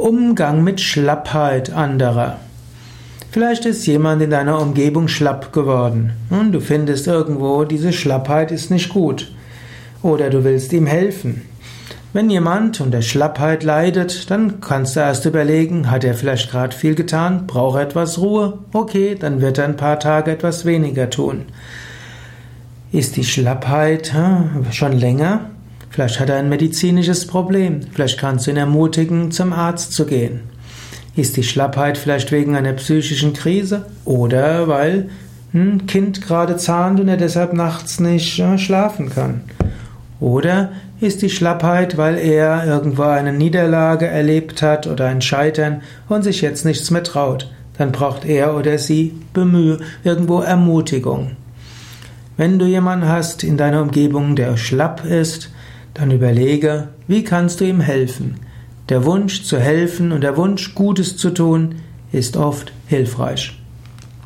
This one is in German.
Umgang mit Schlappheit anderer. Vielleicht ist jemand in deiner Umgebung schlapp geworden und du findest irgendwo, diese Schlappheit ist nicht gut. Oder du willst ihm helfen. Wenn jemand unter Schlappheit leidet, dann kannst du erst überlegen, hat er vielleicht gerade viel getan, braucht er etwas Ruhe? Okay, dann wird er ein paar Tage etwas weniger tun. Ist die Schlappheit hm, schon länger? Vielleicht hat er ein medizinisches Problem. Vielleicht kannst du ihn ermutigen, zum Arzt zu gehen. Ist die Schlappheit vielleicht wegen einer psychischen Krise oder weil ein Kind gerade zahnt und er deshalb nachts nicht äh, schlafen kann? Oder ist die Schlappheit, weil er irgendwo eine Niederlage erlebt hat oder ein Scheitern und sich jetzt nichts mehr traut? Dann braucht er oder sie Bemühe, irgendwo Ermutigung. Wenn du jemanden hast in deiner Umgebung, der schlapp ist, dann überlege, wie kannst du ihm helfen? Der Wunsch zu helfen und der Wunsch Gutes zu tun ist oft hilfreich.